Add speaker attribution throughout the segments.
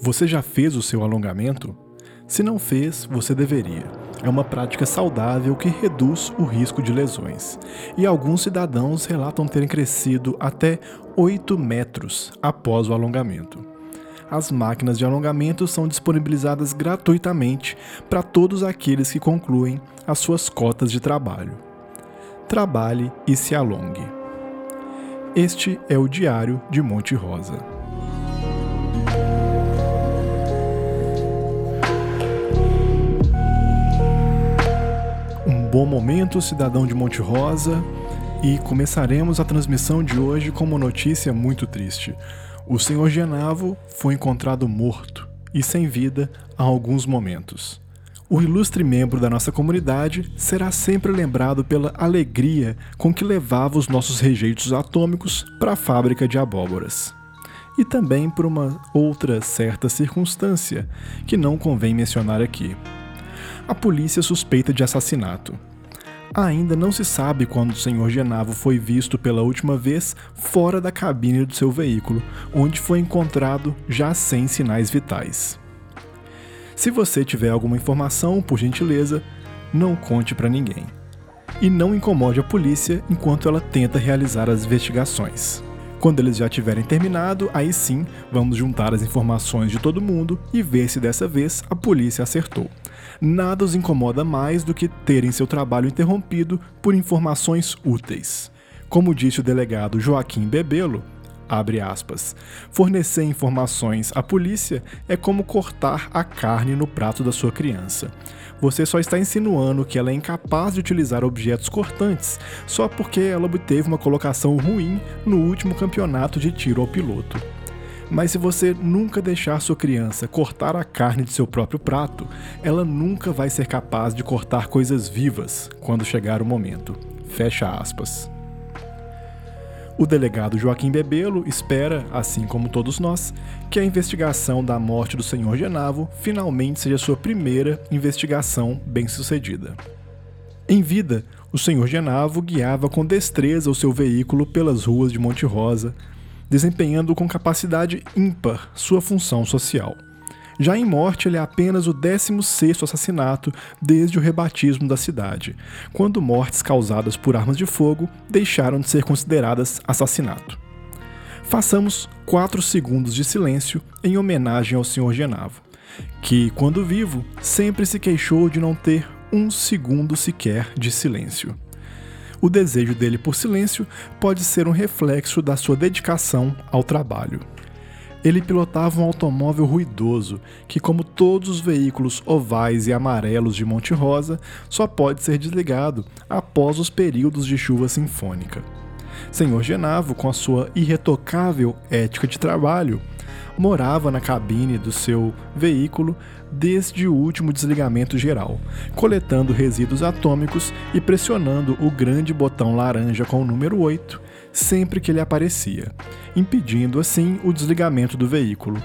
Speaker 1: Você já fez o seu alongamento? Se não fez, você deveria. É uma prática saudável que reduz o risco de lesões. E alguns cidadãos relatam terem crescido até 8 metros após o alongamento. As máquinas de alongamento são disponibilizadas gratuitamente para todos aqueles que concluem as suas cotas de trabalho. Trabalhe e se alongue. Este é o Diário de Monte Rosa. Bom momento, cidadão de Monte Rosa, e começaremos a transmissão de hoje com uma notícia muito triste. O senhor Genavo foi encontrado morto e sem vida há alguns momentos. O ilustre membro da nossa comunidade será sempre lembrado pela alegria com que levava os nossos rejeitos atômicos para a fábrica de abóboras. E também por uma outra certa circunstância que não convém mencionar aqui. A polícia suspeita de assassinato. Ainda não se sabe quando o senhor Genavo foi visto pela última vez fora da cabine do seu veículo, onde foi encontrado já sem sinais vitais. Se você tiver alguma informação, por gentileza, não conte para ninguém. E não incomode a polícia enquanto ela tenta realizar as investigações. Quando eles já tiverem terminado, aí sim vamos juntar as informações de todo mundo e ver se dessa vez a polícia acertou. Nada os incomoda mais do que terem seu trabalho interrompido por informações úteis. Como disse o delegado Joaquim Bebelo, abre aspas, fornecer informações à polícia é como cortar a carne no prato da sua criança. Você só está insinuando que ela é incapaz de utilizar objetos cortantes só porque ela obteve uma colocação ruim no último campeonato de tiro ao piloto. Mas se você nunca deixar sua criança cortar a carne de seu próprio prato, ela nunca vai ser capaz de cortar coisas vivas quando chegar o momento. Fecha aspas. O delegado Joaquim Bebelo espera, assim como todos nós, que a investigação da morte do senhor Genavo finalmente seja sua primeira investigação bem-sucedida. Em vida, o senhor Genavo guiava com destreza o seu veículo pelas ruas de Monte Rosa, desempenhando com capacidade ímpar sua função social. Já em morte, ele é apenas o 16º assassinato desde o rebatismo da cidade, quando mortes causadas por armas de fogo deixaram de ser consideradas assassinato. Façamos 4 segundos de silêncio em homenagem ao Sr. Genavo, que, quando vivo, sempre se queixou de não ter um segundo sequer de silêncio. O desejo dele por silêncio pode ser um reflexo da sua dedicação ao trabalho. Ele pilotava um automóvel ruidoso que, como todos os veículos ovais e amarelos de Monte Rosa, só pode ser desligado após os períodos de chuva sinfônica. Senhor Genavo, com a sua irretocável ética de trabalho, morava na cabine do seu veículo desde o último desligamento geral, coletando resíduos atômicos e pressionando o grande botão laranja com o número 8 sempre que ele aparecia, impedindo assim o desligamento do veículo.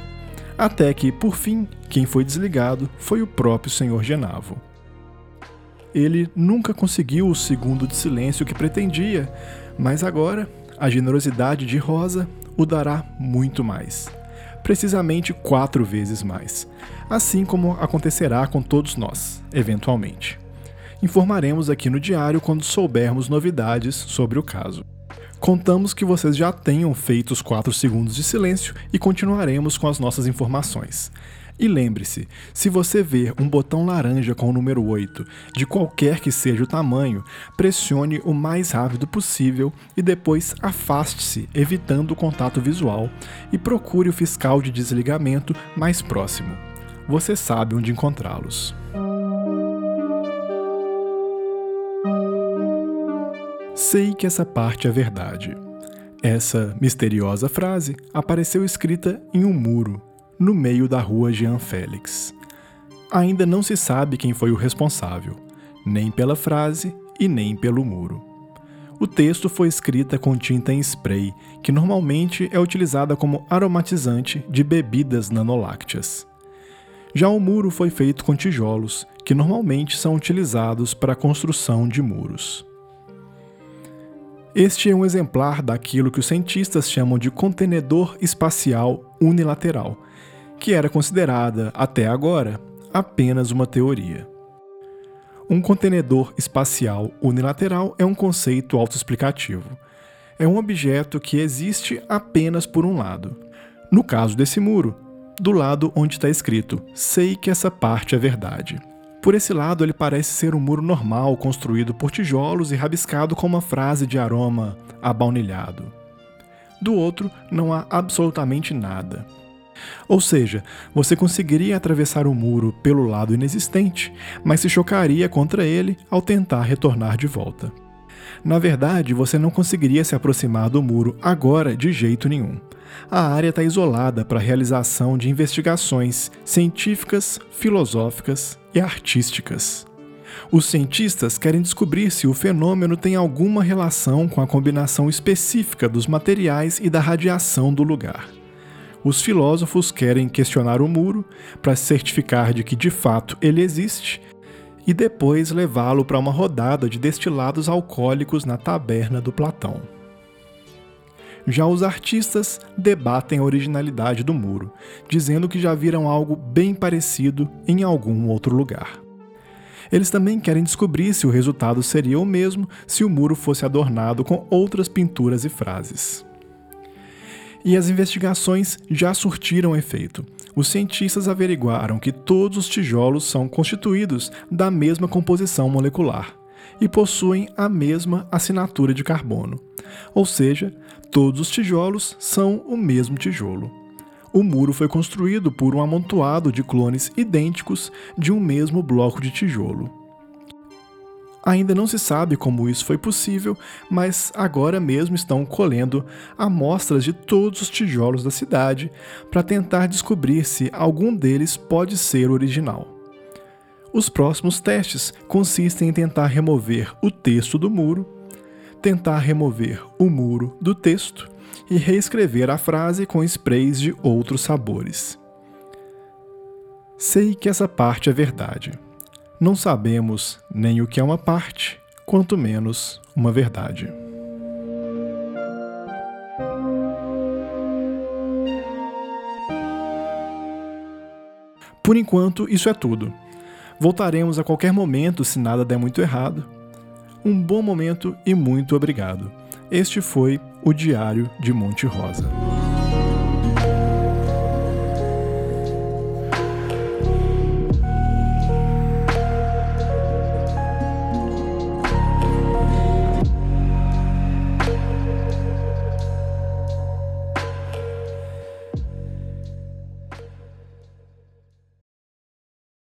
Speaker 1: Até que, por fim, quem foi desligado foi o próprio senhor Genavo. Ele nunca conseguiu o segundo de silêncio que pretendia, mas agora a generosidade de Rosa o dará muito mais. Precisamente quatro vezes mais. Assim como acontecerá com todos nós, eventualmente. Informaremos aqui no diário quando soubermos novidades sobre o caso. Contamos que vocês já tenham feito os 4 segundos de silêncio e continuaremos com as nossas informações. E lembre-se, se você ver um botão laranja com o número 8, de qualquer que seja o tamanho, pressione o mais rápido possível e depois afaste-se, evitando o contato visual, e procure o fiscal de desligamento mais próximo. Você sabe onde encontrá-los. Sei que essa parte é verdade. Essa misteriosa frase apareceu escrita em um muro, no meio da rua Jean Félix. Ainda não se sabe quem foi o responsável, nem pela frase e nem pelo muro. O texto foi escrita com tinta em spray, que normalmente é utilizada como aromatizante de bebidas nanolácteas. Já o muro foi feito com tijolos, que normalmente são utilizados para a construção de muros. Este é um exemplar daquilo que os cientistas chamam de contenedor espacial unilateral, que era considerada, até agora, apenas uma teoria. Um contenedor espacial unilateral é um conceito autoexplicativo. É um objeto que existe apenas por um lado. No caso desse muro, do lado onde está escrito: Sei que essa parte é verdade. Por esse lado, ele parece ser um muro normal, construído por tijolos e rabiscado com uma frase de aroma abaunilhado. Do outro, não há absolutamente nada. Ou seja, você conseguiria atravessar o muro pelo lado inexistente, mas se chocaria contra ele ao tentar retornar de volta. Na verdade, você não conseguiria se aproximar do muro agora de jeito nenhum. A área está isolada para a realização de investigações científicas, filosóficas e artísticas. Os cientistas querem descobrir se o fenômeno tem alguma relação com a combinação específica dos materiais e da radiação do lugar. Os filósofos querem questionar o muro para certificar de que de fato ele existe e depois levá-lo para uma rodada de destilados alcoólicos na taberna do Platão. Já os artistas debatem a originalidade do muro, dizendo que já viram algo bem parecido em algum outro lugar. Eles também querem descobrir se o resultado seria o mesmo se o muro fosse adornado com outras pinturas e frases e as investigações já surtiram efeito. Os cientistas averiguaram que todos os tijolos são constituídos da mesma composição molecular e possuem a mesma assinatura de carbono. Ou seja, todos os tijolos são o mesmo tijolo. O muro foi construído por um amontoado de clones idênticos de um mesmo bloco de tijolo. Ainda não se sabe como isso foi possível, mas agora mesmo estão colhendo amostras de todos os tijolos da cidade para tentar descobrir se algum deles pode ser original. Os próximos testes consistem em tentar remover o texto do muro, tentar remover o muro do texto e reescrever a frase com sprays de outros sabores. Sei que essa parte é verdade. Não sabemos nem o que é uma parte, quanto menos uma verdade. Por enquanto, isso é tudo. Voltaremos a qualquer momento se nada der muito errado. Um bom momento e muito obrigado. Este foi o Diário de Monte Rosa.